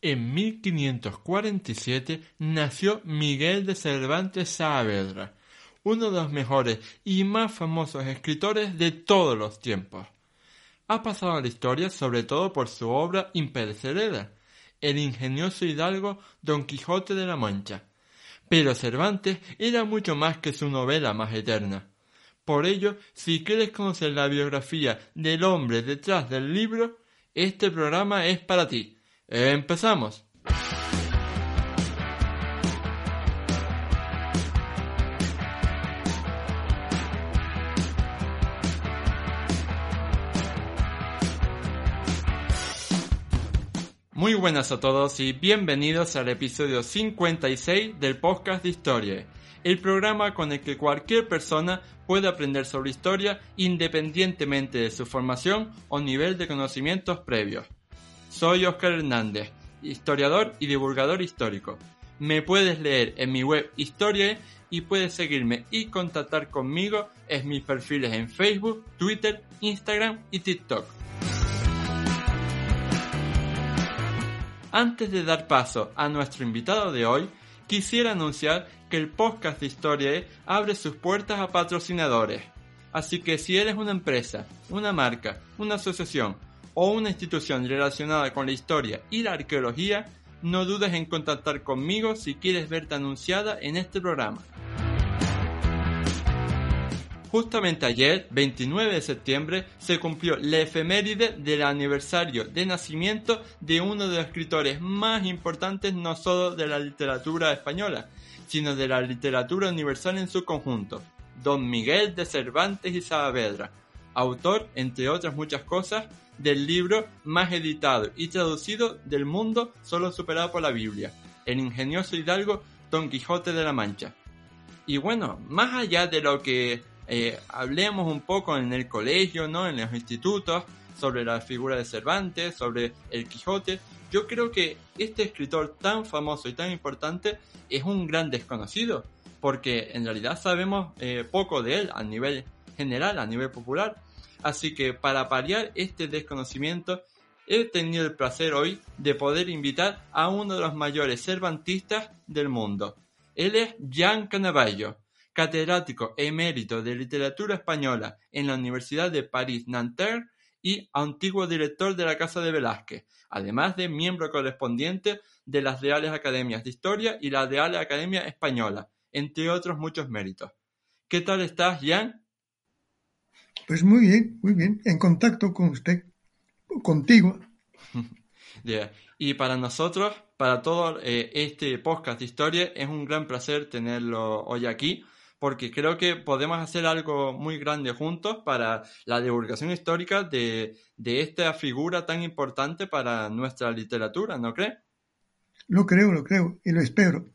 En 1547 nació Miguel de Cervantes Saavedra, uno de los mejores y más famosos escritores de todos los tiempos. Ha pasado a la historia sobre todo por su obra imperecedera, el ingenioso hidalgo Don Quijote de la Mancha. Pero Cervantes era mucho más que su novela más eterna. Por ello, si quieres conocer la biografía del hombre detrás del libro, este programa es para ti. Empezamos. Muy buenas a todos y bienvenidos al episodio 56 del podcast de historia, el programa con el que cualquier persona puede aprender sobre historia independientemente de su formación o nivel de conocimientos previos. Soy Oscar Hernández, historiador y divulgador histórico. Me puedes leer en mi web Historia y puedes seguirme y contactar conmigo en mis perfiles en Facebook, Twitter, Instagram y TikTok. Antes de dar paso a nuestro invitado de hoy, quisiera anunciar que el podcast de Historia abre sus puertas a patrocinadores. Así que si eres una empresa, una marca, una asociación o una institución relacionada con la historia y la arqueología, no dudes en contactar conmigo si quieres verte anunciada en este programa. Justamente ayer, 29 de septiembre, se cumplió la efeméride del aniversario de nacimiento de uno de los escritores más importantes no solo de la literatura española, sino de la literatura universal en su conjunto, don Miguel de Cervantes y Saavedra, autor, entre otras muchas cosas, del libro más editado y traducido del mundo solo superado por la Biblia, el ingenioso hidalgo Don Quijote de la Mancha. Y bueno, más allá de lo que eh, hablemos un poco en el colegio, ¿no? En los institutos, sobre la figura de Cervantes, sobre el Quijote. Yo creo que este escritor tan famoso y tan importante es un gran desconocido, porque en realidad sabemos eh, poco de él a nivel general, a nivel popular. Así que para paliar este desconocimiento, he tenido el placer hoy de poder invitar a uno de los mayores cervantistas del mundo. Él es Jean Canavallo catedrático emérito de literatura española en la Universidad de París-Nanterre y antiguo director de la Casa de Velázquez, además de miembro correspondiente de las Reales Academias de Historia y la Real Academia Española, entre otros muchos méritos. ¿Qué tal estás, Jan? Pues muy bien, muy bien, en contacto con usted, contigo. Y para nosotros, para todo eh, este podcast de historia, es un gran placer tenerlo hoy aquí porque creo que podemos hacer algo muy grande juntos para la divulgación histórica de, esta figura tan importante para nuestra literatura, ¿no cree? Lo creo, lo creo y lo espero.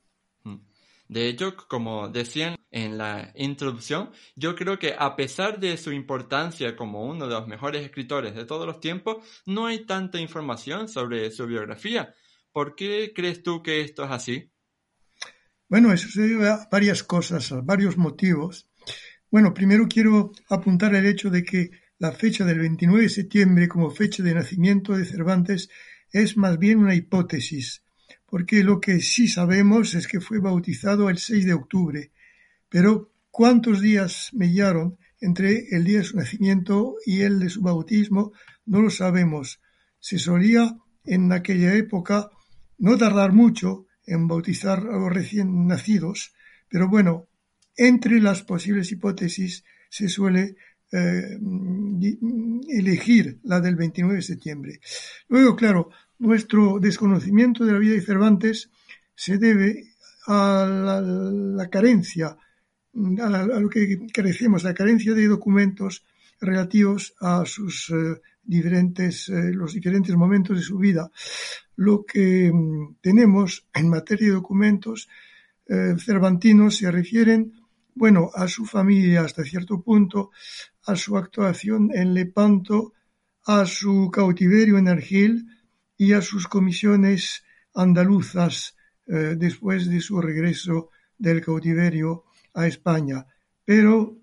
De hecho, como decían en la introducción, yo creo que a pesar de su importancia como uno de los mejores escritores de todos los tiempos, no hay tanta información sobre su biografía. ¿Por qué crees tú que esto es así? Bueno, eso se debe a varias cosas, a varios motivos. Bueno, primero quiero apuntar el hecho de que la fecha del 29 de septiembre como fecha de nacimiento de Cervantes es más bien una hipótesis, porque lo que sí sabemos es que fue bautizado el 6 de octubre, pero cuántos días mediaron entre el día de su nacimiento y el de su bautismo no lo sabemos. Se solía en aquella época no tardar mucho en bautizar a los recién nacidos, pero bueno, entre las posibles hipótesis se suele eh, elegir la del 29 de septiembre. Luego, claro, nuestro desconocimiento de la vida de Cervantes se debe a la, carencia, a, lo que carecemos, la carencia de documentos relativos a sus eh, diferentes, eh, los diferentes momentos de su vida. lo que mm, tenemos en materia de documentos eh, cervantinos se refieren, bueno, a su familia hasta cierto punto, a su actuación en Lepanto, a su cautiverio en Argel y a sus comisiones andaluzas eh, después de su regreso del cautiverio a España. Pero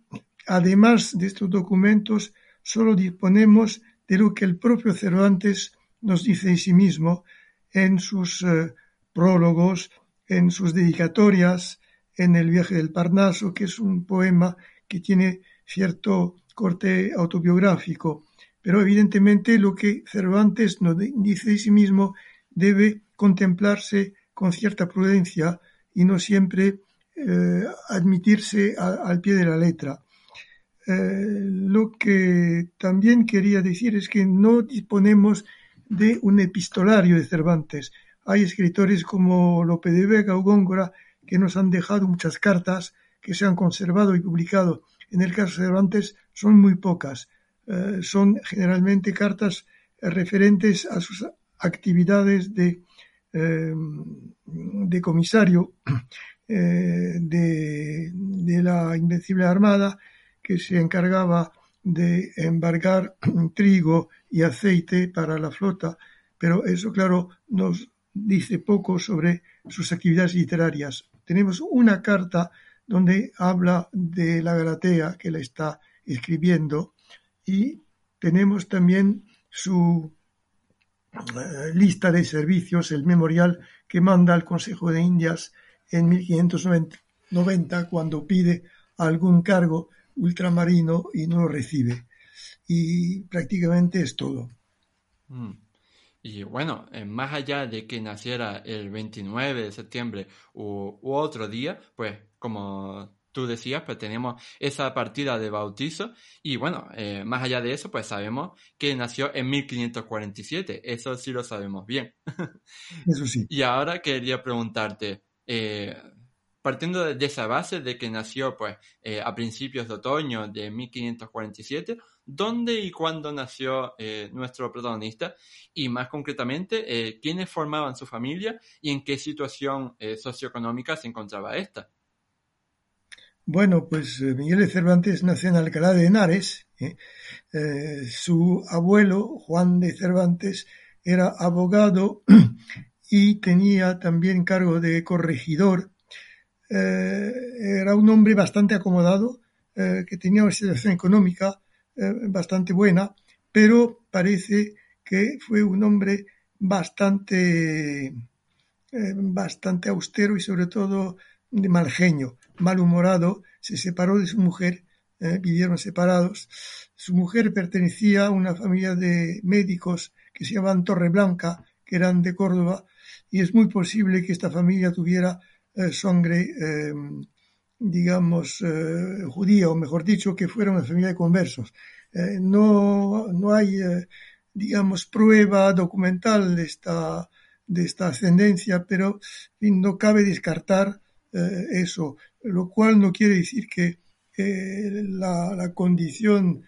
además de estos documentos, solo disponemos de lo que el propio Cervantes nos dice de sí mismo en sus eh, prólogos, en sus dedicatorias, en El viaje del Parnaso, que es un poema que tiene cierto corte autobiográfico. Pero evidentemente lo que Cervantes nos dice de sí mismo debe contemplarse con cierta prudencia y no siempre eh, admitirse al pie de la letra. Eh, lo que también quería decir es que no disponemos de un epistolario de Cervantes. Hay escritores como Lope de Vega o Góngora que nos han dejado muchas cartas que se han conservado y publicado. En el caso de Cervantes son muy pocas. Eh, son generalmente cartas referentes a sus actividades de, eh, de comisario eh, de, de, la Invencible Armada que se encargaba de embargar trigo y aceite para la flota, pero eso, claro, nos dice poco sobre sus actividades literarias. Tenemos una carta donde habla de la Galatea que la está escribiendo y tenemos también su eh, lista de servicios, el memorial que manda al Consejo de Indias en 1590 cuando pide algún cargo ultramarino y no lo recibe. Y prácticamente es todo. Mm. Y bueno, eh, más allá de que naciera el 29 de septiembre u, otro día, pues como tú decías, pues tenemos esa partida de bautizo y bueno, eh, más allá de eso, pues sabemos que nació en 1547, eso sí lo sabemos bien. Eso sí. y ahora quería preguntarte, eh, partiendo de esa base de que nació pues eh, a principios de otoño de 1547, ¿dónde y cuándo nació nuestro protagonista? Y más concretamente, ¿quiénes formaban su familia y en qué situación socioeconómica se encontraba esta? Bueno, pues Miguel de Cervantes nació en Alcalá de Henares. su abuelo, Juan de Cervantes, era abogado y tenía también cargo de corregidor eh, era un hombre bastante acomodado, eh, que tenía una situación económica eh, bastante buena, pero parece que fue un hombre bastante, bastante austero y sobre todo de mal genio, malhumorado, se separó de su mujer, vivieron separados. Su mujer pertenecía a una familia de médicos que se llamaban Torreblanca, que eran de Córdoba, y es muy posible que esta familia tuviera eh, sangre, eh, digamos, eh, judía, o mejor dicho, que fuera una familia de conversos. no, no hay, digamos, prueba documental de esta, de esta ascendencia, pero no cabe descartar eso, lo cual no quiere decir que la, la, condición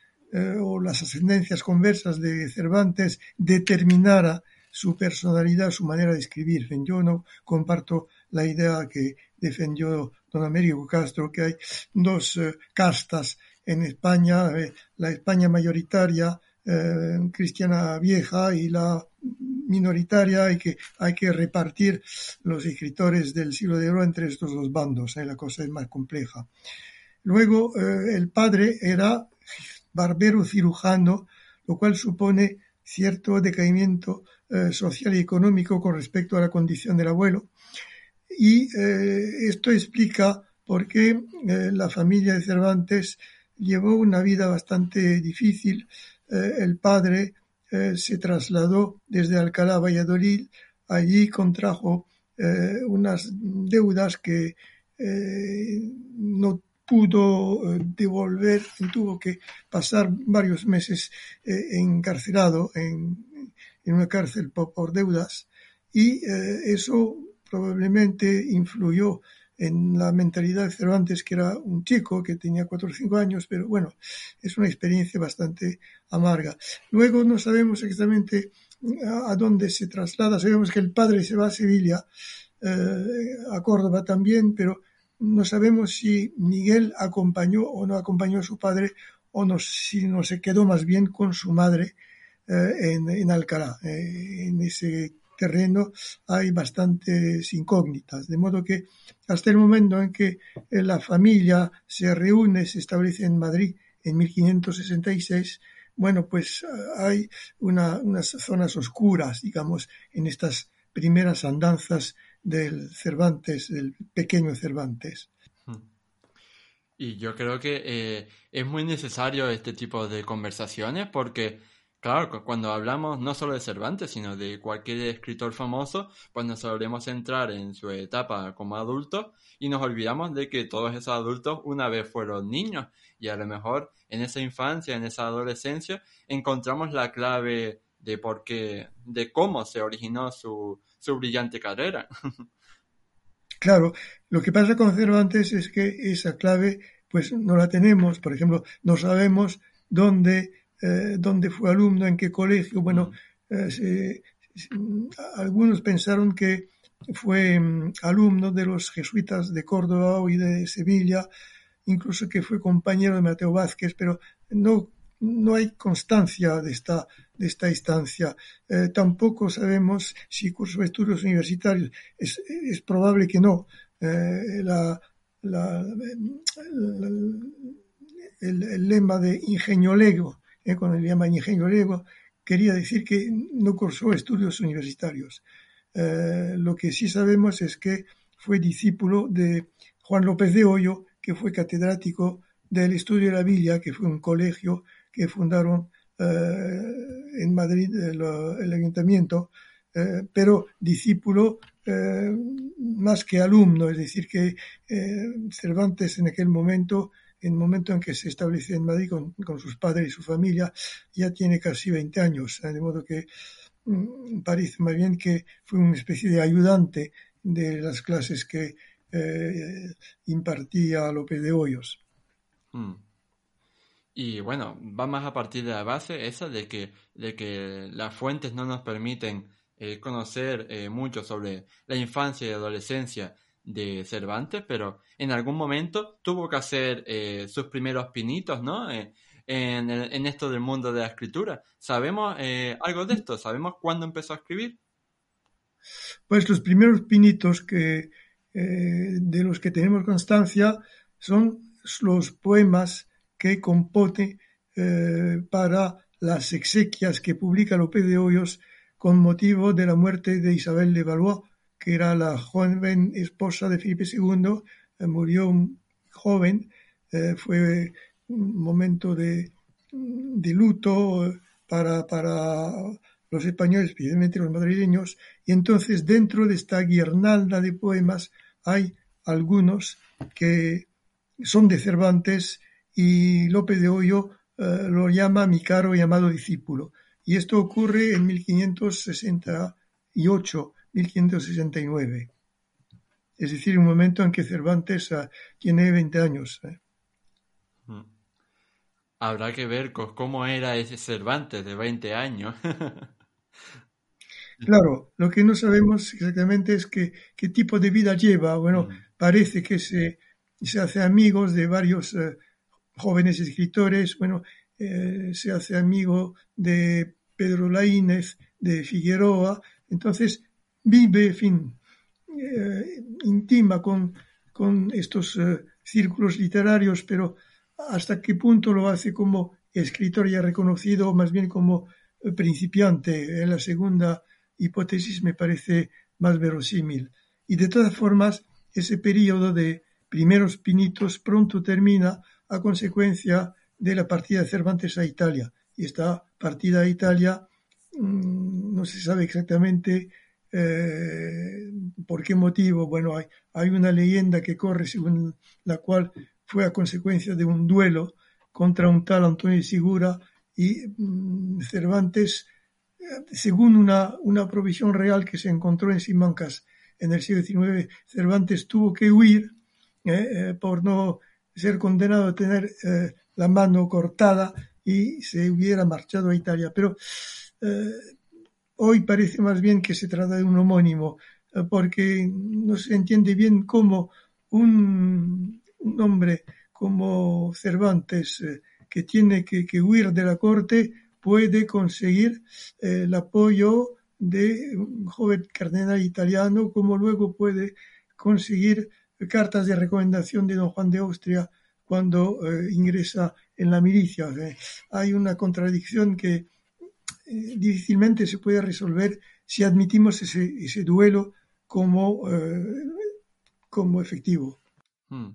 o las ascendencias conversas de Cervantes determinara su personalidad, su manera de escribir. Yo no comparto la idea que defendió don Américo Castro, que hay dos eh, castas en España, eh, la España mayoritaria eh, cristiana vieja y la minoritaria y que hay que repartir los escritores del siglo de oro entre estos dos bandos, la cosa es más compleja. Luego el padre era barbero cirujano, lo cual supone cierto decaimiento social y económico con respecto a la condición del abuelo y eh, esto explica por qué eh, la familia de Cervantes llevó una vida bastante difícil. Eh, el padre se trasladó desde Alcalá Valladolid, allí contrajo unas deudas que no pudo devolver y tuvo que pasar varios meses encarcelado en, en, una cárcel por deudas. Y eso probablemente influyó en la mentalidad de Cervantes, que era un chico que tenía cuatro o cinco años, pero bueno, es una experiencia bastante amarga. Luego no sabemos exactamente a, dónde se traslada. Sabemos que el padre se va a Sevilla, eh, a Córdoba también, pero no sabemos si Miguel acompañó o no acompañó a su padre o si no se quedó más bien con su madre eh, en, Alcalá. Eh, en ese terreno hay bastantes incógnitas, de modo que hasta el momento en que la familia se reúne, se establece en Madrid en 1566, bueno, pues hay unas zonas oscuras, digamos, en estas primeras andanzas del Cervantes, del pequeño Cervantes. Hmm. Y yo creo que eh, es muy necesario este tipo de conversaciones porque, claro, cuando hablamos no solo de Cervantes, sino de cualquier escritor famoso, pues nos solemos centrar en su etapa como adulto y nos olvidamos de que todos esos adultos una vez fueron niños y a lo mejor en esa infancia, en esa adolescencia, encontramos la clave de por qué, de cómo se originó su, su brillante carrera. Claro, lo que pasa con Cervantes es que esa clave pues no la tenemos, por ejemplo, no sabemos dónde, eh, dónde fue alumno, en qué colegio, bueno, eh, algunos pensaron que fue mm, alumno de los jesuitas de Córdoba y de Sevilla, incluso que fue compañero de Mateo Vázquez, pero no, no hay constancia de esta, de esta instancia. Eh, tampoco sabemos si cursó estudios universitarios. Es, es probable que no. Eh, la, el, lema de ingenio lego, eh, con el lema ingenio lego, quería decir que no cursó estudios universitarios. lo que sí sabemos es que fue discípulo de Juan López de Hoyo, que fue catedrático del Estudio de la Villa, que fue un colegio que fundaron eh, en Madrid el, ayuntamiento, eh, pero discípulo eh, más que alumno, es decir, que Cervantes en aquel momento, en el momento en que se establece en Madrid con, sus padres y su familia, ya tiene casi 20 años, de modo que mm, parece más bien que fue una especie de ayudante de las clases que eh, impartía López de Hoyos. Hmm. Y bueno, va más a partir de la base esa de que, de que las fuentes no nos permiten eh, conocer eh, mucho sobre la infancia y adolescencia de Cervantes, pero en algún momento tuvo que hacer sus primeros pinitos, ¿no? en, en, esto del mundo de la escritura. ¿Sabemos algo de esto? ¿Sabemos cuándo empezó a escribir? Pues los primeros pinitos que, eh, de los que tenemos constancia son los poemas que compone eh, para las exequias que publica López de Hoyos con motivo de la muerte de Isabel de Valois, que era la joven esposa de Felipe II, eh, murió joven, fue un momento de, luto para, para los españoles, especialmente los madrileños, y entonces dentro de esta guirnalda de poemas hay algunos que son de Cervantes y López de Hoyo eh, lo llama mi caro y amado discípulo. Y esto ocurre en 1568, 1569. Es decir, un momento en que Cervantes eh, tiene 20 años. Eh. Mm. Habrá que ver cómo era ese Cervantes de 20 años. Claro, lo que no sabemos exactamente es qué tipo de vida lleva. Bueno, mm. parece que se, se hace amigos de varios eh, jóvenes escritores, bueno, eh, se hace amigo de Pedro Laínez, de Figueroa, entonces vive, en fin, eh, intima con, con estos círculos literarios, pero hasta qué punto lo hace como escritor ya reconocido, más bien como principiante en la segunda hipótesis me parece más verosímil. Y de todas formas, ese periodo de primeros pinitos pronto termina a consecuencia de la partida de Cervantes a Italia. Y esta partida a Italia mm, no se sabe exactamente eh, por qué motivo. Bueno, hay, una leyenda que corre según la cual fue a consecuencia de un duelo contra un tal Antonio de Sigura y mm, Cervantes según una, una provisión real que se encontró en Simancas en el siglo XIX, Cervantes tuvo que huir eh, eh, por no ser condenado a tener eh, la mano cortada y se hubiera marchado a Italia. Pero hoy parece más bien que se trata de un homónimo, eh, porque no se entiende bien cómo un, hombre como Cervantes, eh, que tiene que, huir de la corte, puede conseguir eh, el apoyo de un joven cardenal italiano, como luego puede conseguir cartas de recomendación de don Juan de Austria cuando ingresa en la milicia. hay una contradicción que difícilmente se puede resolver si admitimos ese, duelo como, eh, como efectivo. Hmm.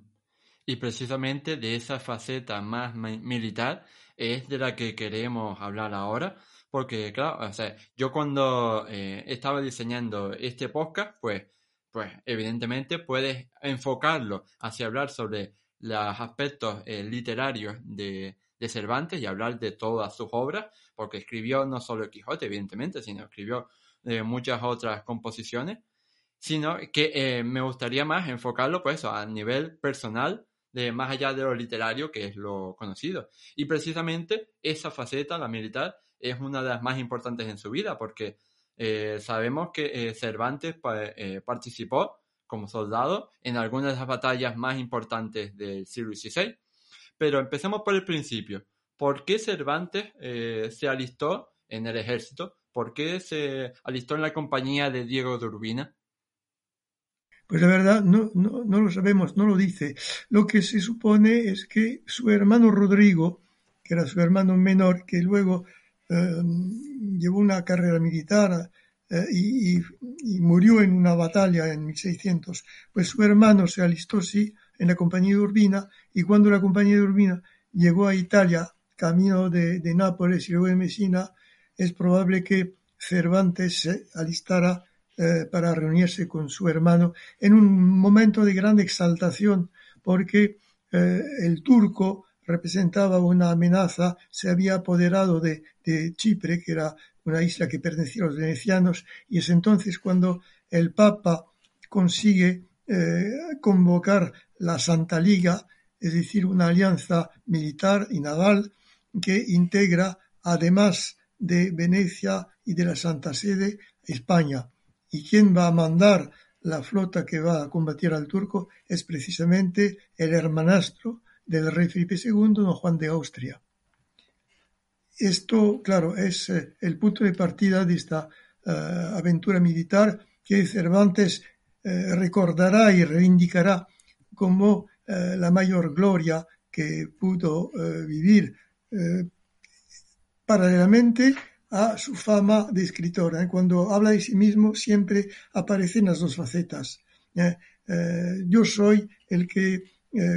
Y precisamente de esa faceta más militar es de la que queremos hablar ahora, porque claro, yo cuando eh, estaba diseñando este podcast, pues, pues evidentemente puedes enfocarlo hacia hablar sobre los aspectos eh, literarios de, de Cervantes y hablar de todas sus obras, porque escribió no solo el Quijote, evidentemente, sino escribió eh, muchas otras composiciones, sino que eh, me gustaría más enfocarlo pues a nivel personal, de más allá de lo literario, que es lo conocido. Y precisamente esa faceta, la militar, es una de las más importantes en su vida, porque eh, sabemos que Cervantes participó como soldado en algunas de las batallas más importantes del siglo XVI pero empecemos por el principio. ¿Por qué Cervantes eh, se alistó en el ejército? ¿Por qué se alistó en la compañía de Diego de Urbina? Pues la verdad no, no, lo sabemos, no lo dice. Lo que se supone es que su hermano Rodrigo, que era su hermano menor, que luego em, llevó una carrera militar eh, y, murió en una batalla en 1600, pues su hermano se alistó, sí, en la compañía de Urbina y cuando la compañía de Urbina llegó a Italia, camino de, Nápoles y luego de Messina, es probable que Cervantes se alistara eh, para reunirse con su hermano en un momento de gran exaltación porque eh, el turco representaba una amenaza, se había apoderado de, de, Chipre, que era una isla que pertenecía a los venecianos, y es entonces cuando el Papa consigue eh, convocar la Santa Liga, es decir, una alianza militar y naval que integra, además de Venecia y de la Santa Sede, España. Y quien va a mandar la flota que va a combatir al turco es precisamente el hermanastro del rey Felipe II, don Juan de Austria. Esto, claro, es eh, el punto de partida de esta eh, aventura militar que Cervantes eh, recordará y reivindicará como eh, la mayor gloria que pudo eh, vivir paralelamente a su fama de escritor. Cuando habla de sí mismo siempre aparecen las dos facetas. yo soy el que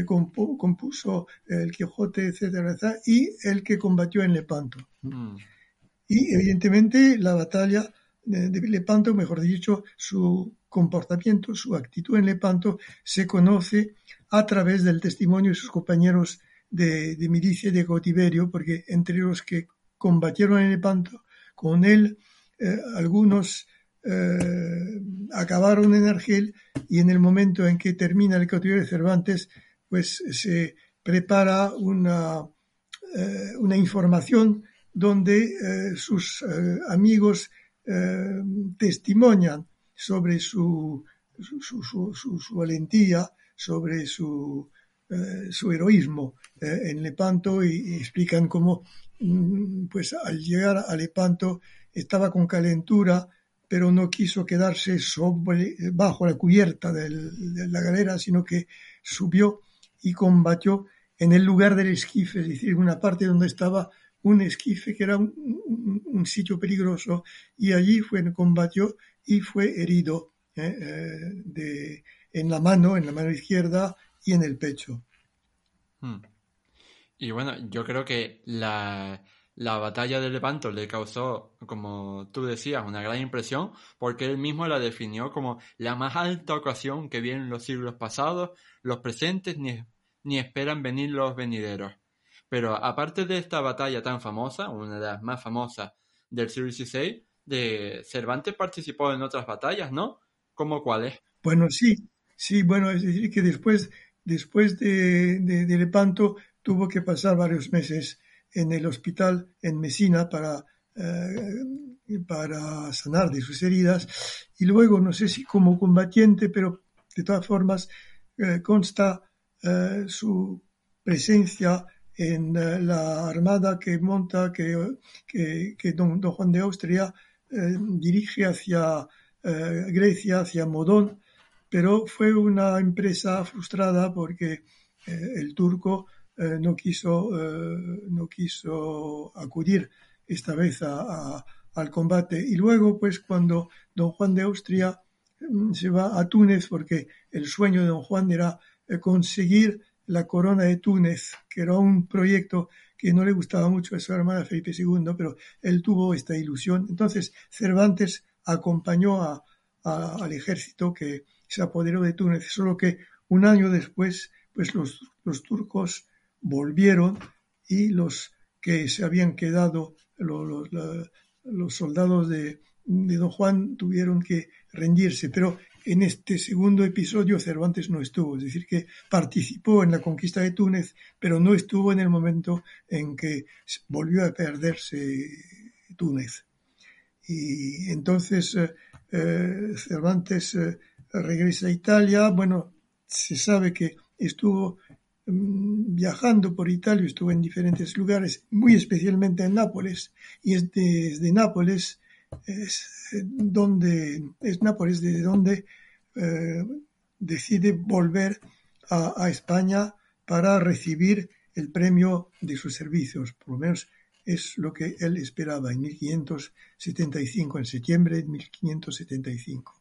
compuso el Quijote, etcétera, y el que combatió en Lepanto. Mm. Y evidentemente la batalla de Lepanto, mejor dicho, su comportamiento, su actitud en Lepanto se conoce a través del testimonio de sus compañeros de, milicia de cautiverio, porque entre los que combatieron en Lepanto con él, eh, algunos eh, acabaron en Argel y en el momento en que termina el cautiverio de Cervantes, pues se prepara una, eh, una información donde sus amigos testimonian sobre su, su, valentía, sobre su, eh, su heroísmo eh, en Lepanto y, explican cómo mm, pues al llegar a Lepanto estaba con calentura pero no quiso quedarse sobre, bajo la cubierta de la galera, sino que subió y combatió en el lugar del esquife, es decir, una parte donde estaba un esquife que era un, un sitio peligroso, y allí fue, combatió y fue herido eh, eh, de, en la mano, en la mano izquierda y en el pecho. Hmm. Y bueno, yo creo que la, la batalla de Lepanto le causó, como tú decías, una gran impresión porque él mismo la definió como la más alta ocasión que vienen los siglos pasados, los presentes ni, ni esperan venir los venideros. Pero aparte de esta batalla tan famosa, una de las más famosas del siglo XVI, de Cervantes participó en otras batallas, ¿no? ¿Cómo cuáles? Bueno, sí, sí, bueno, es decir, que después, después de, Lepanto tuvo que pasar varios meses en el hospital en Mesina para para sanar de sus heridas y luego no sé si como combatiente pero de todas formas consta su presencia en la armada que monta que, que, don, Juan de Austria dirige hacia Grecia hacia Modón pero fue una empresa frustrada porque el turco eh, no, quiso, eh, no quiso acudir esta vez al combate. Y luego, pues cuando don Juan de Austria mm, se va a Túnez, porque el sueño de don Juan era eh, conseguir la corona de Túnez, que era un proyecto que no le gustaba mucho a su hermana Felipe II, pero él tuvo esta ilusión. Entonces Cervantes acompañó al ejército que se apoderó de Túnez, solo que un año después, pues los, turcos volvieron y los que se habían quedado, los, los, soldados de, de, Don Juan tuvieron que rendirse. Pero en este segundo episodio Cervantes no estuvo, es decir, que participó en la conquista de Túnez, pero no estuvo en el momento en que volvió a perderse Túnez. Y entonces eh, eh, Cervantes eh, regresa a Italia, bueno, se sabe que estuvo Mm, viajando por Italia, estuvo en diferentes lugares, muy especialmente en Nápoles, y es desde Nápoles es eh, donde es Nápoles desde donde eh, decide volver a, España para recibir el premio de sus servicios, por lo menos es lo que él esperaba en 1575, en septiembre de 1575.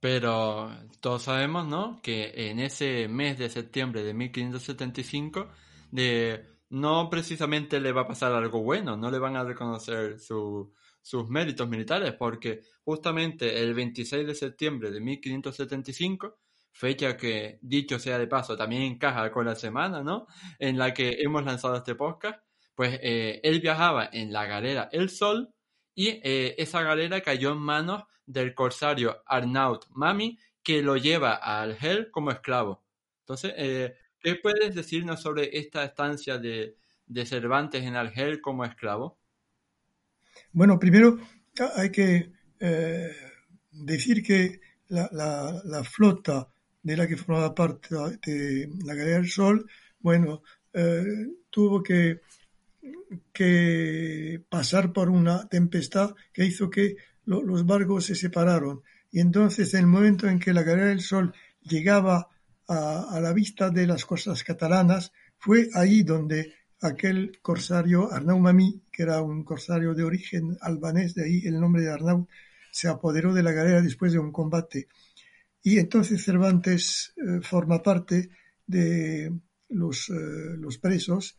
Pero todos sabemos, ¿no? Que en ese mes de septiembre de 1575, de, no precisamente le va a pasar algo bueno, no le van a reconocer sus méritos militares, porque justamente el 26 de septiembre de 1575, fecha que, dicho sea de paso, también encaja con la semana, ¿no? En la que hemos lanzado este podcast, pues eh, él viajaba en la galera El Sol y eh, esa galera cayó en manos del corsario Arnaut Mami, que lo lleva a Argel como esclavo. Entonces, eh, ¿qué puedes decirnos sobre esta estancia de, Cervantes en Argel como esclavo? Bueno, primero hay que eh, decir que la, flota de la que formaba parte de la Galera del Sol, bueno, eh, tuvo que, que pasar por una tempestad que hizo que los barcos se separaron y entonces en el momento en que la carrera del sol llegaba a, la vista de las costas catalanas, fue ahí donde aquel corsario Arnau Mami, que era un corsario de origen albanés, de ahí el nombre de Arnau, se apoderó de la galera después de un combate. Y entonces Cervantes eh, forma parte de los, eh, presos,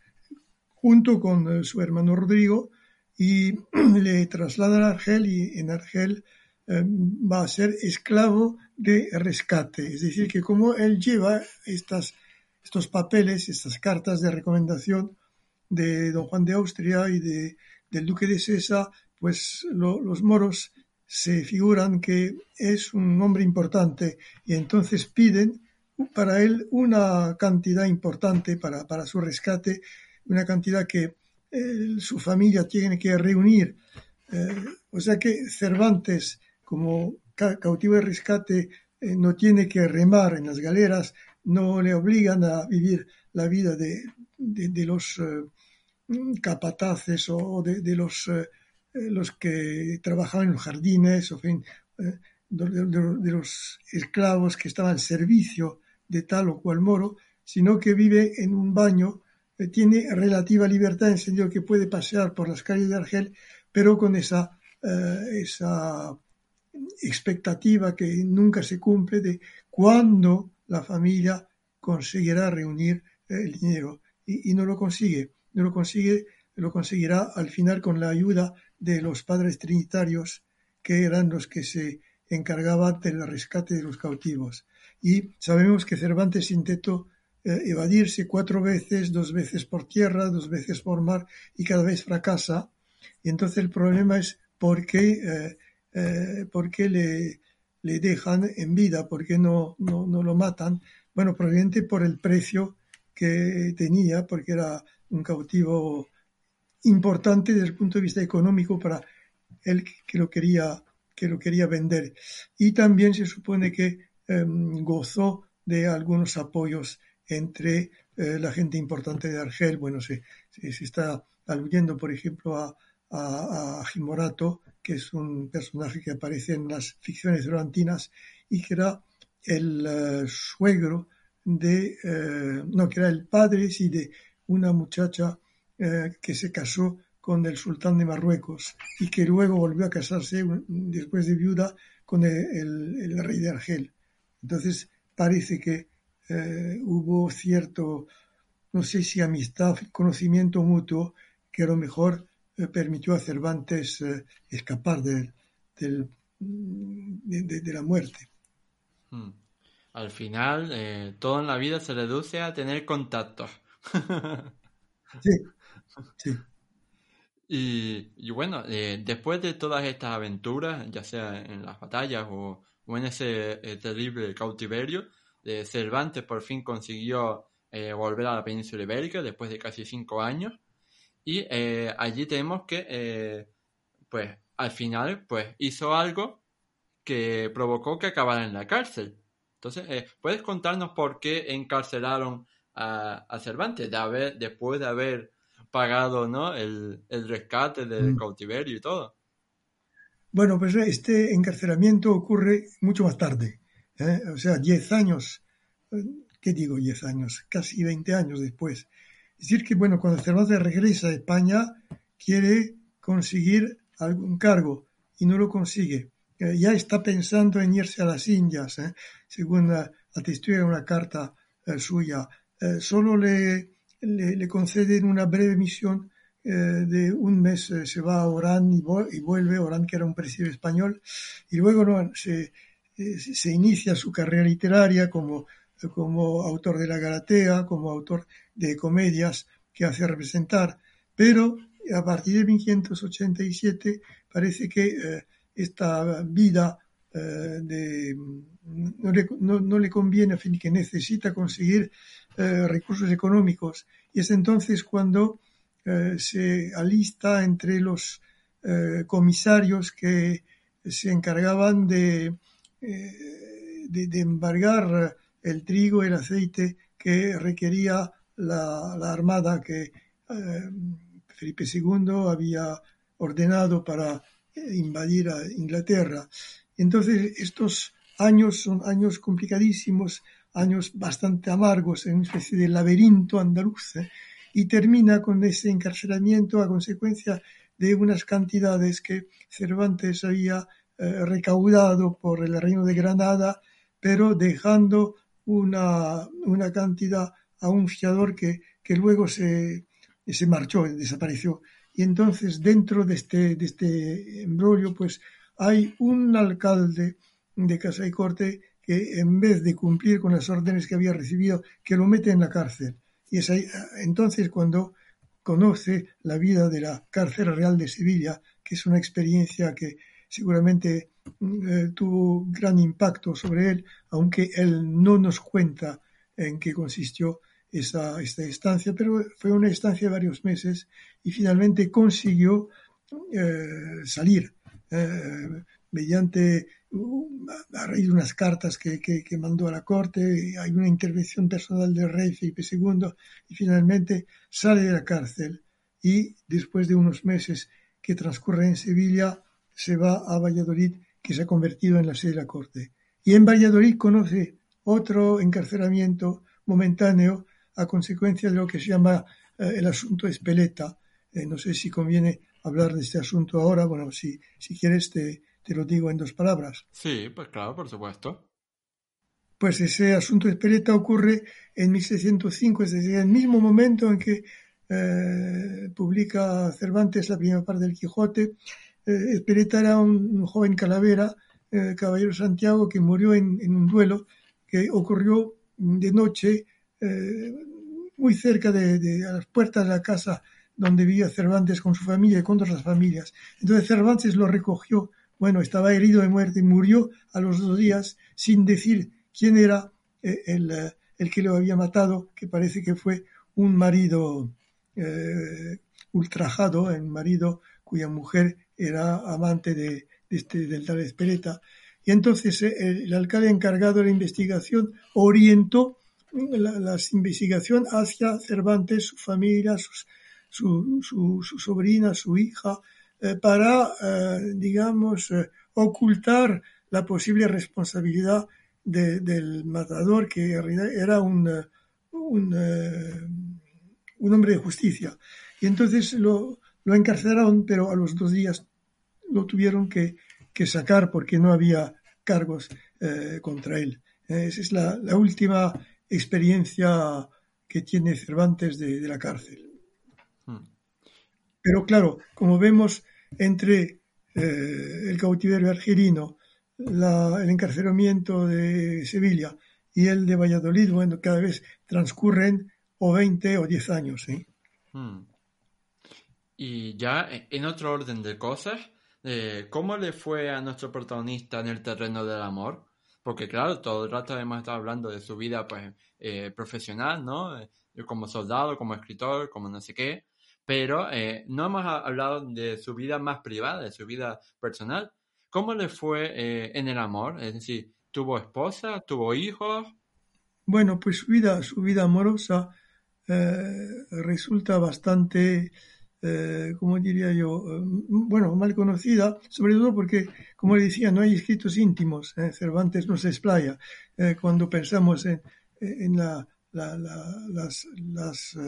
junto con eh, su hermano Rodrigo, y le trasladan a Argel y en Argel va a ser esclavo de rescate. Es decir, que como él lleva estos papeles, estas cartas de recomendación de don Juan de Austria y de, del duque de Sesa, pues los moros se figuran que es un hombre importante y entonces piden para él una cantidad importante para, para su rescate, una cantidad que su familia tiene que reunir. Eh, o sea que Cervantes, como cautivo de rescate, eh, no tiene que remar en las galeras, no le obligan a vivir la vida de, de, los eh, capataces o de, los, los que trabajaban en los jardines, o de, los esclavos que estaban al servicio de tal o cual moro, sino que vive en un baño tiene relativa libertad en el sentido que puede pasear por las calles de Argel, pero con esa, eh, esa expectativa que nunca se cumple de cuándo la familia conseguirá reunir el dinero y, no lo consigue, no lo consigue, lo conseguirá al final con la ayuda de los padres trinitarios que eran los que se encargaban del rescate de los cautivos. Y sabemos que Cervantes intentó eh, evadirse cuatro veces, dos veces por tierra, dos veces por mar y cada vez fracasa. Y entonces el problema es por qué, eh, eh, por qué le, le, dejan en vida, por qué no, no, no, lo matan. Bueno, probablemente por el precio que tenía, porque era un cautivo importante desde el punto de vista económico para él que lo quería, que lo quería vender. Y también se supone que em, gozó de algunos apoyos entre eh, la gente importante de Argel. Bueno, se, se, está aludiendo, por ejemplo, a, a, Jimorato, que es un personaje que aparece en las ficciones durantines y que era el eh, suegro de, eh, no, que era el padre, sí, de una muchacha que se casó con el sultán de Marruecos y que luego volvió a casarse después de viuda con el, el rey de Argel. Entonces parece que eh, hubo cierto, no sé si amistad, conocimiento mutuo, que a lo mejor eh, permitió a Cervantes eh, escapar de, de, la muerte. Hmm. Al final, todo en la vida se reduce a tener contactos. sí, sí. Y, bueno, después de todas estas aventuras, ya sea en las batallas o, o en ese terrible cautiverio, Cervantes por fin consiguió eh, volver a la península ibérica después de casi cinco años. Y eh, allí tenemos que, eh, pues, al final, pues, hizo algo que provocó que acabara en la cárcel. Entonces, ¿puedes contarnos por qué encarcelaron a, Cervantes después de haber pagado ¿no? el, rescate del mm. cautiverio y todo? Bueno, pues este encarcelamiento ocurre mucho más tarde. ¿eh? o sea, 10 años, ¿qué digo 10 años? Casi 20 años después. Es decir, que bueno, cuando Cervantes regresa a España, quiere conseguir algún cargo y no lo consigue. Eh, ya está pensando en irse a las Indias, ¿eh? según atestó una carta suya. solo le, le, conceden una breve misión de un mes se va a Orán y, vuelve, Orán que era un presidio español, y luego no, se, eh, se inicia su carrera literaria como, como autor de la Galatea, como autor de comedias que hace representar, pero a partir de 1587 parece que eh, esta vida eh, no, le, conviene, a fin que necesita conseguir recursos económicos. Y es entonces cuando se alista entre los comisarios que se encargaban eh, de, embargar el trigo, el aceite que requería la, armada que eh, Felipe II había ordenado para eh, invadir a Inglaterra. Entonces, estos años son años complicadísimos, años bastante amargos, en una especie de laberinto andaluz, y termina con ese encarcelamiento a consecuencia de unas cantidades que Cervantes había eh, recaudado por el reino de Granada, pero dejando una, una cantidad a un fiador que, que luego se, se marchó, desapareció. Y entonces dentro de este, de este embrollo, pues hay un alcalde de Casa y Corte que en vez de cumplir con las órdenes que había recibido, que lo mete en la cárcel. Y es ahí, entonces cuando conoce la vida de la cárcel real de Sevilla, que es una experiencia que seguramente eh, tuvo gran impacto sobre él, aunque él no nos cuenta en qué consistió esta, esta estancia, pero fue una estancia de varios meses y finalmente consiguió eh, salir eh, mediante unas cartas que, que, mandó a la corte, hay una intervención personal del rey Felipe II y finalmente sale de la cárcel y después de unos meses que transcurre en Sevilla se va a Valladolid, que se ha convertido en la sede de la corte. Y en Valladolid conoce otro encarcelamiento momentáneo a consecuencia de lo que se llama eh, el asunto Espeleta. Eh, no sé si conviene hablar de este asunto ahora. Bueno, si, si quieres te, te lo digo en dos palabras. Sí, pues claro, por supuesto. Pues ese asunto Espeleta ocurre en 1605, es decir, en el mismo momento en que eh, publica Cervantes la primera parte del Quijote eh, era un, joven calavera, eh, caballero Santiago, que murió en, un duelo que ocurrió de noche eh, muy cerca de, las puertas de la casa donde vivía Cervantes con su familia y con otras familias. Entonces Cervantes lo recogió, bueno, estaba herido de muerte, y murió a los dos días sin decir quién era eh, el, que lo había matado, que parece que fue un marido ultrajado, el marido cuya mujer era amante de, este, del tal Espereta. Y entonces eh, el, alcalde encargado de la investigación orientó la, la investigación hacia Cervantes, su familia, su, su, sobrina, su hija, eh, para, eh, digamos, ocultar la posible responsabilidad del matador, que era un, un, un hombre de justicia. Y entonces lo, lo encarcelaron, pero a los dos días lo tuvieron que, sacar porque no había cargos eh, contra él. Eh, esa es la, última experiencia que tiene Cervantes de, la cárcel. Hmm. Pero claro, como vemos entre eh, el cautiverio argelino, el encarcelamiento de Sevilla y el de Valladolid, bueno, cada vez transcurren o 20 o 10 años. Hmm. Y ya en otro orden de cosas, eh, ¿cómo le fue a nuestro protagonista en el terreno del amor? Porque claro, todo el rato hemos estado hablando de su vida pues, eh, profesional, ¿no? Eh, como soldado, como escritor, como no sé qué, pero no hemos hablado de su vida más privada, de su vida personal. ¿Cómo le fue en el amor? Es decir, ¿tuvo esposa? ¿Tuvo hijos? Bueno, pues su vida, su vida amorosa resulta bastante eh, como diría yo, eh, bueno, mal conocida, sobre todo porque, como le decía, no hay escritos íntimos. ¿eh? Cervantes no se explaya. cuando pensamos en, en la, las, las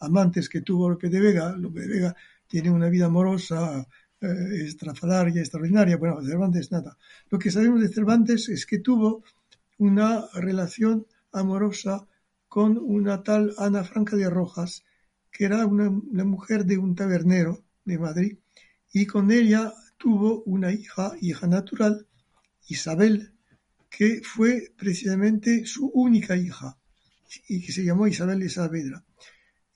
amantes que tuvo Lope de Vega, Lope de Vega tiene una vida amorosa estrafalaria, extraordinaria. Bueno, Cervantes nada. Lo que sabemos de Cervantes es que tuvo una relación amorosa con una tal Ana Franca de Rojas, que era una, mujer de un tabernero de Madrid, y con ella tuvo una hija, hija natural, Isabel, que fue precisamente su única hija, y que se llamó Isabel de Saavedra.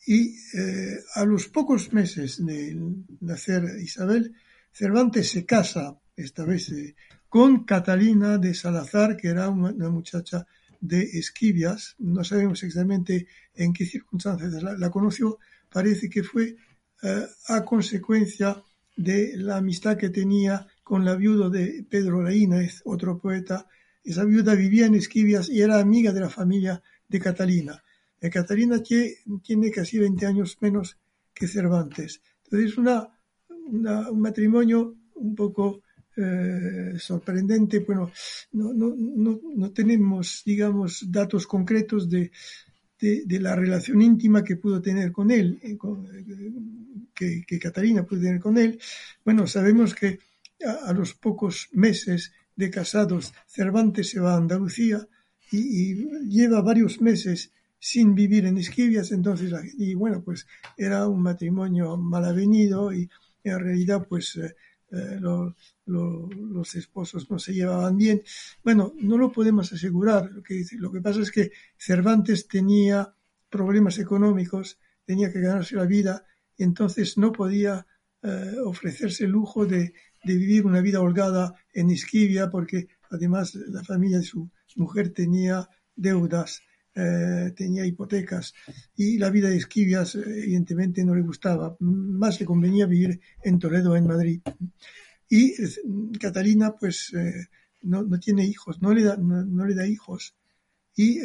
Y eh, a los pocos meses de nacer Isabel, Cervantes se casa, esta vez eh, con Catalina de Salazar, que era una muchacha de Esquivias, no sabemos exactamente en qué circunstancias la, conoció, parece que fue eh, a consecuencia de la amistad que tenía con la viuda de Pedro Laínez, otro poeta. Esa viuda vivía en Esquivias y era amiga de la familia de Catalina. Eh, Catalina tiene casi 20 años menos que Cervantes. Entonces, es una, un matrimonio un poco eh, sorprendente. Bueno, no, no, no, no, tenemos, digamos, datos concretos de, de, la relación íntima que pudo tener con él, eh, eh, que, que, Catalina pudo tener con él. Bueno, sabemos que a, los pocos meses de casados, Cervantes se va a Andalucía y, lleva varios meses sin vivir en Esquivias, entonces, y bueno, pues era un matrimonio mal avenido y en realidad, pues eh, los esposos no se llevaban bien. Bueno, no lo podemos asegurar. Lo que, lo que pasa es que Cervantes tenía problemas económicos, tenía que ganarse la vida y entonces no podía eh, ofrecerse el lujo de, de, vivir una vida holgada en Esquivia porque además la familia de su mujer tenía deudas eh, tenía hipotecas y la vida de Esquivias eh, evidentemente no le gustaba, más le convenía vivir en Toledo, en Madrid. Y eh, Catalina pues no, no, tiene hijos, no le da, no, le da hijos. Y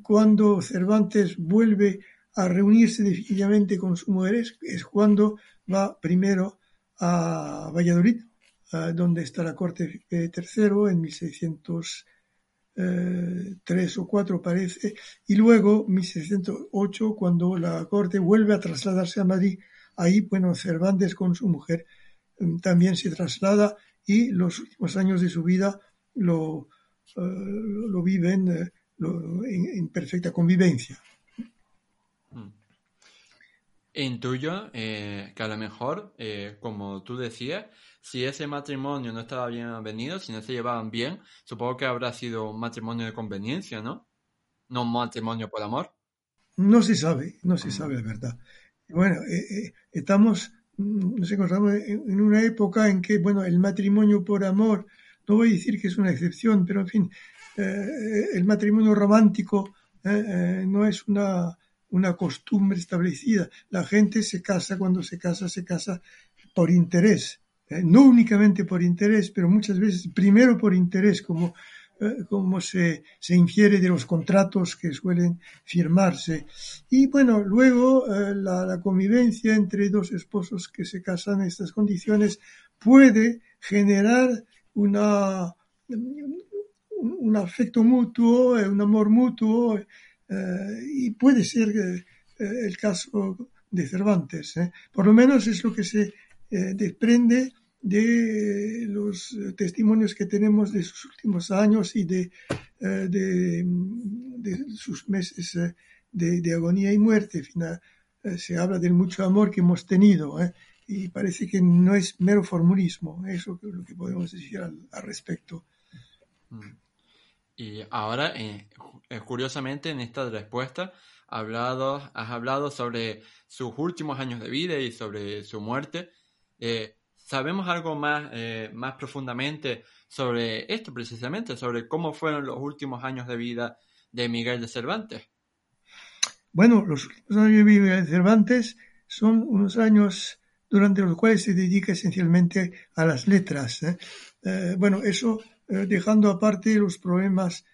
cuando Cervantes vuelve a reunirse definitivamente con su mujer es, cuando va primero a Valladolid, donde está la corte tercero en 1600 eh, tres o cuatro parece, y luego 1608 cuando la corte vuelve a trasladarse a Madrid, ahí bueno Cervantes con su mujer mm, también se traslada y los últimos años de su vida lo, eh, lo viven eh, en, perfecta convivencia. Intuyo que a lo mejor, como tú decías, si ese matrimonio no estaba bien venido, si no se llevaban bien, supongo que habrá sido un matrimonio de conveniencia, ¿no? No un matrimonio por amor. No se sabe, no se sabe la verdad. Bueno, eh, eh, estamos, mm, nos encontramos en una época en que, bueno, el matrimonio por amor, no voy a decir que es una excepción, pero en fin, eh, el matrimonio romántico no es una una costumbre establecida. La gente se casa cuando se casa, se casa por interés. ¿Eh? no únicamente por interés, pero muchas veces primero por interés, como eh, como se, se, infiere de los contratos que suelen firmarse. Y bueno, luego eh, la, la, convivencia entre dos esposos que se casan en estas condiciones puede generar una, un afecto mutuo, un amor mutuo, y puede ser el caso de Cervantes. Por lo menos es lo que se desprende de los eh, testimonios que tenemos de sus últimos años y de, eh, de, sus meses eh, de, agonía y muerte. se habla del mucho amor que hemos tenido y parece que no es mero formulismo, eso es lo que podemos decir al, respecto. Mm. Y ahora, curiosamente, en esta respuesta, hablado, has hablado sobre sus últimos años de vida y sobre su muerte. ¿Sabemos algo más, eh, más profundamente sobre esto precisamente, sobre cómo fueron los últimos años de vida de Miguel de Cervantes? Bueno, los últimos años de vida de Cervantes son unos años durante los cuales se dedica esencialmente a las letras. ¿eh? Eh, bueno, eso dejando aparte los problemas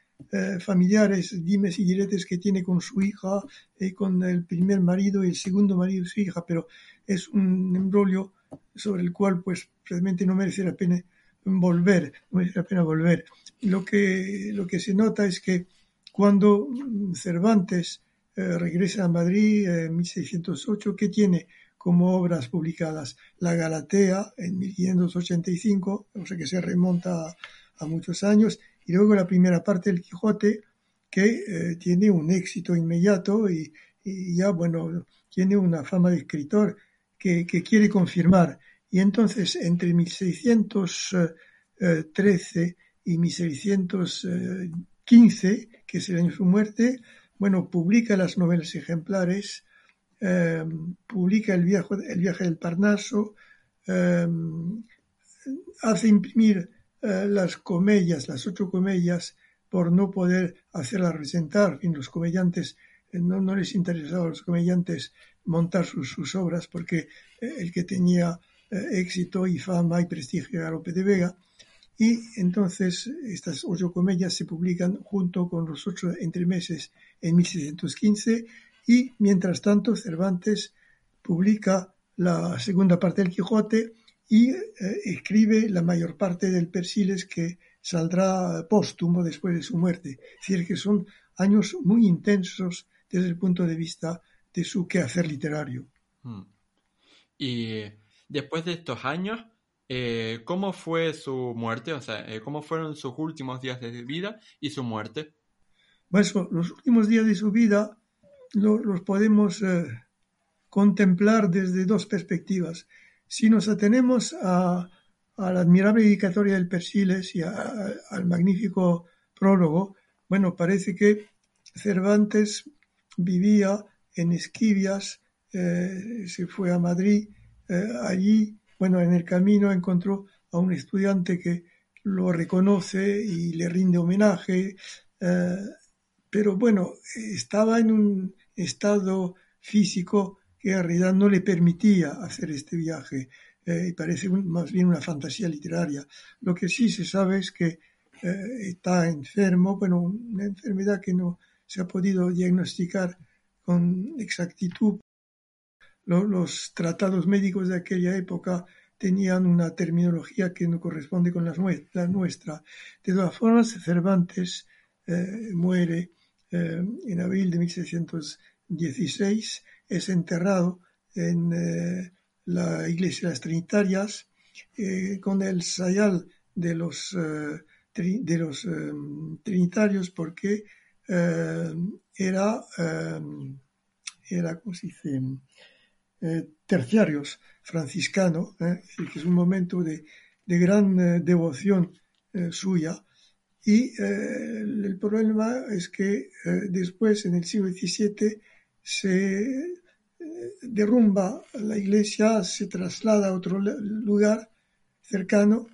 familiares, dimes y diretes que tiene con su hija, y con el primer marido y el segundo marido de su hija, pero es un embrolio sobre el cual pues realmente no merece la pena volver, no merece la pena volver. Lo que, lo que se nota es que cuando Cervantes eh, regresa a Madrid en 1608, ¿qué tiene como obras publicadas? La Galatea en 1585, o sea que se remonta a, muchos años, y luego la primera parte del Quijote, que eh, tiene un éxito inmediato y, y, ya, bueno, tiene una fama de escritor que, quiere confirmar. Y entonces, entre 1613 y 1615, que es el año de su muerte, bueno, publica las novelas ejemplares, em, publica el viaje, el viaje del Parnaso, hace imprimir eh, las comedias, las ocho comedias, por no poder hacerlas resentar. En los comediantes eh, no, no les interesaba los comediantes montar sus, obras porque eh, el que tenía eh, éxito y fama y prestigio era Lope de Vega. Y entonces estas ocho comedias se publican junto con los ocho entremeses en 1615 y mientras tanto Cervantes publica la segunda parte del Quijote y eh, escribe la mayor parte del Persiles que saldrá póstumo después de su muerte. Es decir, que son años muy intensos desde el punto de vista de su quehacer literario. Hmm. Y después de estos años, eh, ¿cómo fue su muerte? O sea, eh, ¿cómo fueron sus últimos días de vida y su muerte? Bueno, los últimos días de su vida los podemos eh, contemplar desde dos perspectivas. Si nos atenemos a, la admirable dedicatoria del Persiles y al magnífico prólogo, bueno, parece que Cervantes vivía en Esquivias, eh, se fue a Madrid, eh, allí, bueno, en el camino encontró a un estudiante que lo reconoce y le rinde homenaje, eh, pero bueno, estaba en un estado físico que en realidad no le permitía hacer este viaje. y parece más bien una fantasía literaria. Lo que sí se sabe es que está enfermo, bueno, una enfermedad que no se ha podido diagnosticar con exactitud. Los, tratados médicos de aquella época tenían una terminología que no corresponde con la, nuestra. De todas formas, Cervantes eh, muere eh, en abril de 1616, es enterrado en eh, la iglesia de las Trinitarias con el sayal de los, de los trinitarios porque eh, era, eh, era, ¿cómo se dice? Eh, terciarios franciscano, que es un momento de, de gran devoción suya. Y el problema es que después, en el siglo XVII, se derrumba la iglesia, se traslada a otro lugar cercano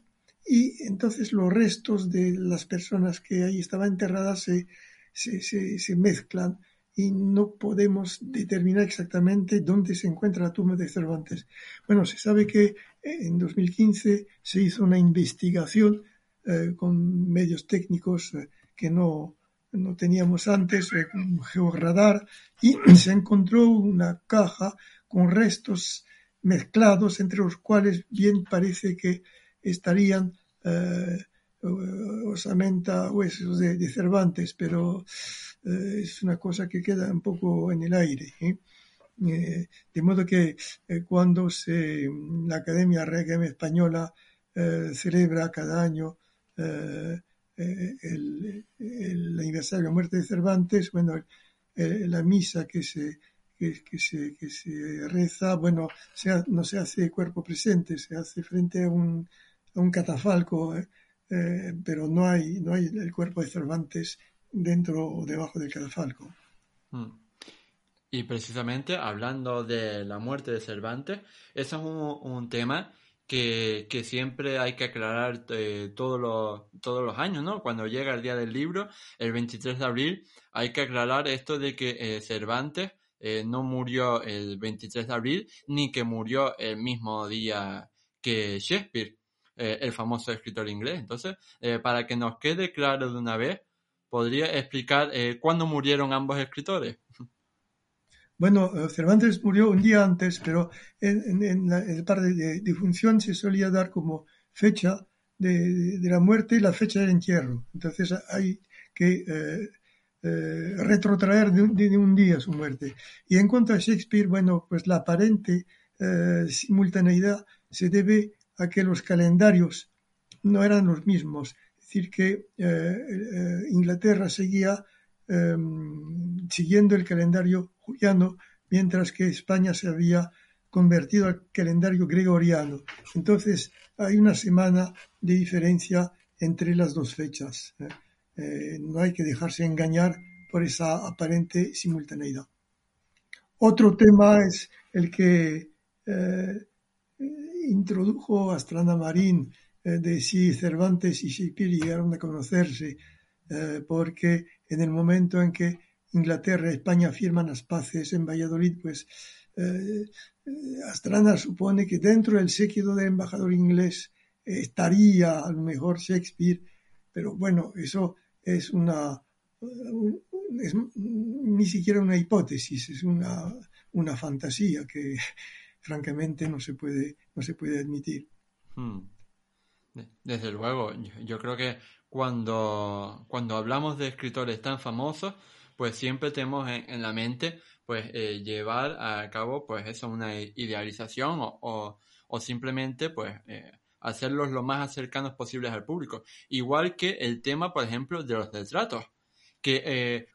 y entonces los restos de las personas que ahí estaban enterradas se, se, mezclan y no podemos determinar exactamente dónde se encuentra la tumba de Cervantes. Bueno, se sabe que en 2015 se hizo una investigación eh, con medios técnicos eh, que no, no teníamos antes, eh, georradar, y se encontró una caja con restos mezclados, entre los cuales bien parece que estarían osamenta huesos de, de Cervantes, pero eh, es una cosa que queda un poco en el aire. ¿eh? Eh, de modo que cuando se, la Academia Requiem Española celebra cada año el, aniversario de la muerte de Cervantes, bueno, la misa que se, que, se, que se reza, bueno, no se hace cuerpo presente, se hace frente a un, a un catafalco, pero no hay, no hay el cuerpo de Cervantes dentro o debajo del catafalco. Hmm. Y precisamente hablando de la muerte de Cervantes, ese es un, tema que, siempre hay que aclarar eh, todos, los, todos los años, ¿no? Cuando llega el día del libro, el 23 de abril, hay que aclarar esto de que eh, Cervantes eh, no murió el 23 de abril, ni que murió el mismo día que Shakespeare, el famoso escritor inglés. Entonces, para que nos quede claro de una vez, ¿Podría explicar eh, cuándo murieron ambos escritores? Bueno, eh, Cervantes murió un día antes, pero en, en, el par de, difunción se solía dar como fecha de, la muerte y la fecha del entierro. Entonces hay que eh, retrotraer de un, día su muerte. Y en cuanto a Shakespeare, bueno, pues la aparente simultaneidad se debe a que los calendarios no eran los mismos decir, que eh, eh, Inglaterra seguía em, siguiendo el calendario juliano, mientras que España se había convertido al calendario gregoriano. Entonces hay una semana de diferencia entre las dos fechas. ¿eh? no hay que dejarse engañar por esa aparente simultaneidad. Otro tema es el que introdujo Astrana Marín eh, de si Cervantes y Shakespeare llegaron a conocerse, eh, porque en el momento en que Inglaterra y España firman las paces en Valladolid, pues eh, Astrana supone que dentro del séquito del embajador inglés estaría a lo mejor Shakespeare, pero bueno, eso es una ni siquiera una hipótesis, es una, una fantasía que francamente no se puede, no se puede admitir. Hmm. Desde luego, yo creo que cuando, cuando hablamos de escritores tan famosos, pues siempre tenemos en, la mente pues eh, llevar a cabo pues eso, una idealización o, o, simplemente pues eh, hacerlos lo más cercanos posibles al público. Igual que el tema, por ejemplo, de los retratos, que eh,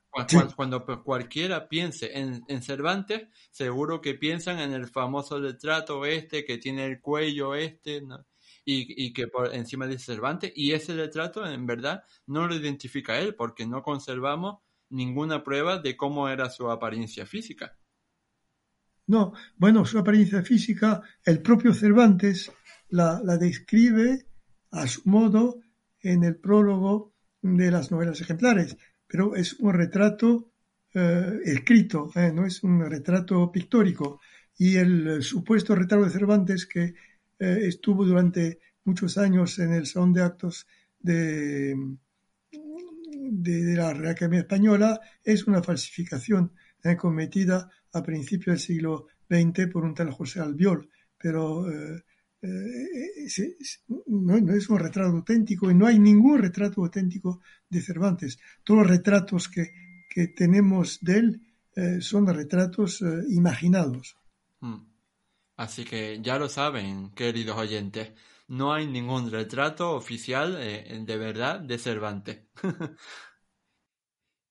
cuando, pues, cualquiera piense en, en, Cervantes, seguro que piensan en el famoso retrato este que tiene el cuello este, ¿no? y, que por encima de Cervantes, y ese retrato en verdad no lo identifica él porque no conservamos ninguna prueba de cómo era su apariencia física. No, bueno, su apariencia física, el propio Cervantes la, describe a su modo en el prólogo de las novelas ejemplares, pero es un retrato eh, escrito, eh, no es un retrato pictórico. Y el supuesto retrato de Cervantes que eh, estuvo durante muchos años en el salón de actos de, de, la Real Academia Española, es una falsificación eh, cometida a principios del siglo XX por un tal José Albiol, pero eh, no, es un retrato auténtico y no hay ningún retrato auténtico de Cervantes. Todos los retratos que, que tenemos de él son retratos imaginados. Hmm. Así que ya lo saben, queridos oyentes, no hay ningún retrato oficial eh, de verdad de Cervantes.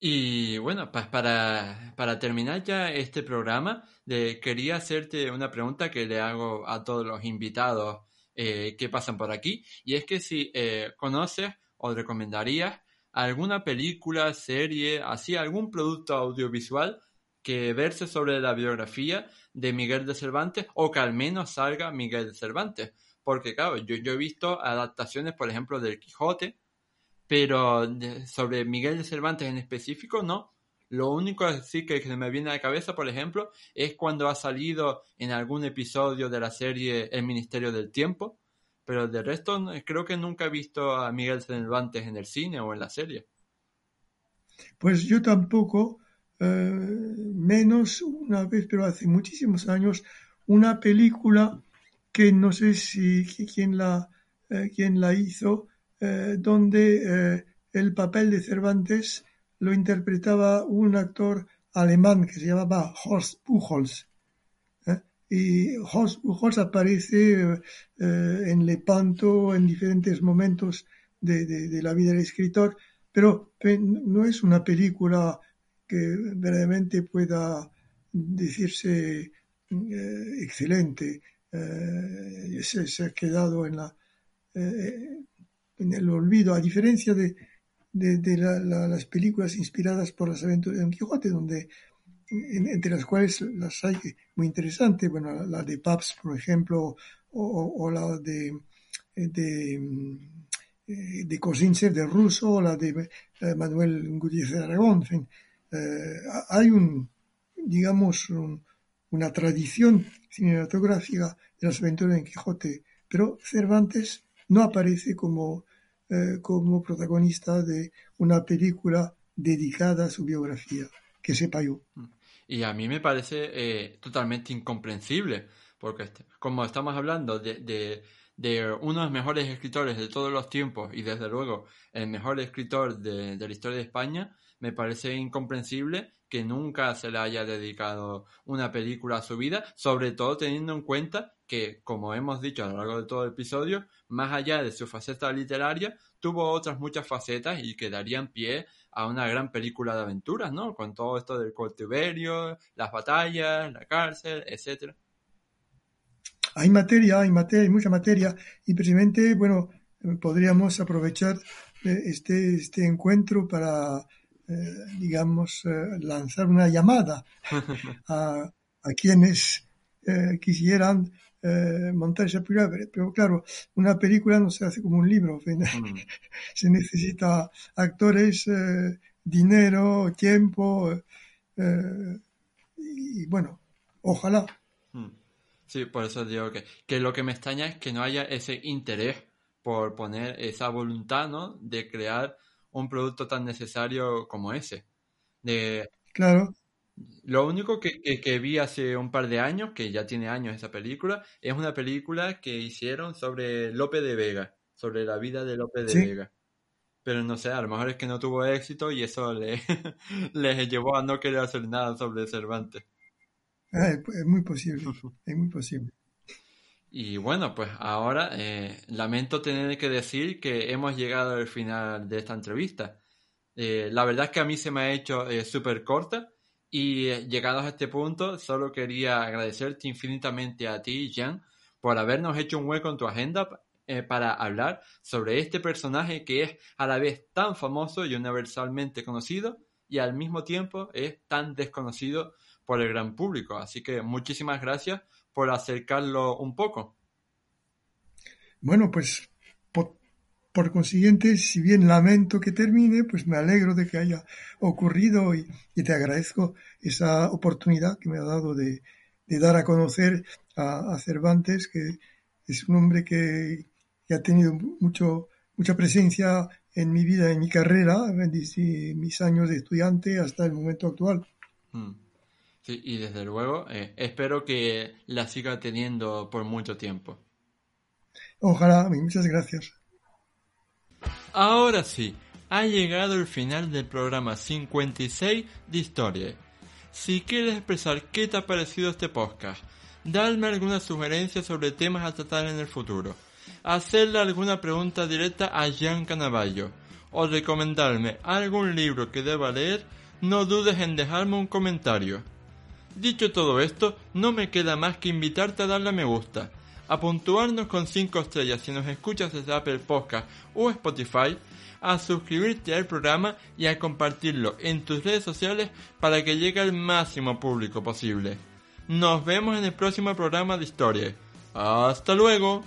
y bueno, pues para, para terminar ya este programa, quería hacerte una pregunta que le hago a todos los invitados eh, que pasan por aquí, y es que si eh, conoces o recomendarías alguna película, serie, así algún producto audiovisual que verse sobre la biografía de Miguel de Cervantes o que al menos salga Miguel de Cervantes. Porque claro, yo, yo he visto adaptaciones, por ejemplo, del Quijote, pero sobre Miguel de Cervantes en específico no. Lo único así que me viene a la cabeza, por ejemplo, es cuando ha salido en algún episodio de la serie El Ministerio del Tiempo, pero de resto creo que nunca he visto a Miguel Cervantes en el cine o en la serie. Pues yo tampoco, eh, menos una vez, pero hace muchísimos años, una película que no sé si quién la, eh, quién la hizo, eh, donde el papel de Cervantes lo interpretaba un actor alemán que se llamaba Horst Buchholz. ¿eh? Y Horst Buchholz aparece eh, en Lepanto en diferentes momentos de, la vida del escritor, pero no es una película que verdaderamente pueda decirse eh, excelente. Se, ha quedado en, la, en el olvido, a diferencia de, las películas inspiradas por las aventuras de Don Quijote, donde entre las cuales las hay muy interesantes, bueno, la de Paps, por ejemplo, o, la de, de, eh, de Kosinchev, de Russo, o la de eh, Manuel Gutiérrez de Aragón, en fin, eh, hay un, digamos, una tradición cinematográfica de las aventuras de Don Quijote, pero Cervantes no aparece como eh, como protagonista de una película dedicada a su biografía, que sepa yo. Y a mí me parece eh, totalmente incomprensible, porque este, como estamos hablando de, de, uno de los mejores escritores de todos los tiempos y desde luego el mejor escritor de, de la historia de España, me parece incomprensible que nunca se le haya dedicado una película a su vida, sobre todo teniendo en cuenta que, como hemos dicho a lo largo de todo el episodio, más allá de su faceta literaria, tuvo otras muchas facetas y que darían pie a una gran película de aventuras, ¿no? Con todo esto del cautiverio, las batallas, la cárcel, etcétera. Hay materia, hay materia, hay mucha materia, y precisamente, bueno, podríamos aprovechar eh, este, este encuentro para, eh, digamos, eh, lanzar una llamada a, a quienes quisieran eh, montar esa película, pero claro, una película no se hace como un libro, mm. se necesita actores, eh, dinero, tiempo, eh, y bueno, ojalá. Mm. Sí, por eso digo que, que lo que me extraña es que no haya ese interés por poner esa voluntad, ¿no? De crear un producto tan necesario como ese. De, claro. Lo único que, que, vi hace un par de años, que ya tiene años esa película, es una película que hicieron sobre Lope de Vega, sobre la vida de Lope de Vega. Pero no sé, a lo mejor es que no tuvo éxito y eso le, les llevó a no querer hacer nada sobre Cervantes. Ah, es muy posible, es muy posible. Y bueno, pues ahora eh, lamento tener que decir que hemos llegado al final de esta entrevista. Eh, la verdad es que a mí se me ha hecho eh, súper corta, y eh, llegados a este punto, solo quería agradecerte infinitamente a ti, Jean, por habernos hecho un hueco en tu agenda eh, para hablar sobre este personaje que es a la vez tan famoso y universalmente conocido y al mismo tiempo es tan desconocido por el gran público. Así que muchísimas gracias por acercarlo un poco. Bueno, pues por consiguiente, si bien lamento que termine, pues me alegro de que haya ocurrido y, te agradezco esa oportunidad que me ha dado de, dar a conocer a, Cervantes, que es un hombre que, ha tenido mucho, mucha presencia en mi vida, en mi carrera, en mis años de estudiante hasta el momento actual. Sí, y desde luego eh, espero que la siga teniendo por mucho tiempo. Ojalá, muchas gracias. Ahora sí, ha llegado el final del programa 56 de Historia. Si quieres expresar qué te ha parecido este podcast, darme alguna sugerencia sobre temas a tratar en el futuro, hacerle alguna pregunta directa a Jean Canavallo o recomendarme algún libro que deba leer, no dudes en dejarme un comentario. Dicho todo esto, no me queda más que invitarte a darle a me gusta a puntuarnos con 5 estrellas si nos escuchas desde Apple Podcast o Spotify, a suscribirte al programa y a compartirlo en tus redes sociales para que llegue al máximo público posible. Nos vemos en el próximo programa de historia. ¡Hasta luego!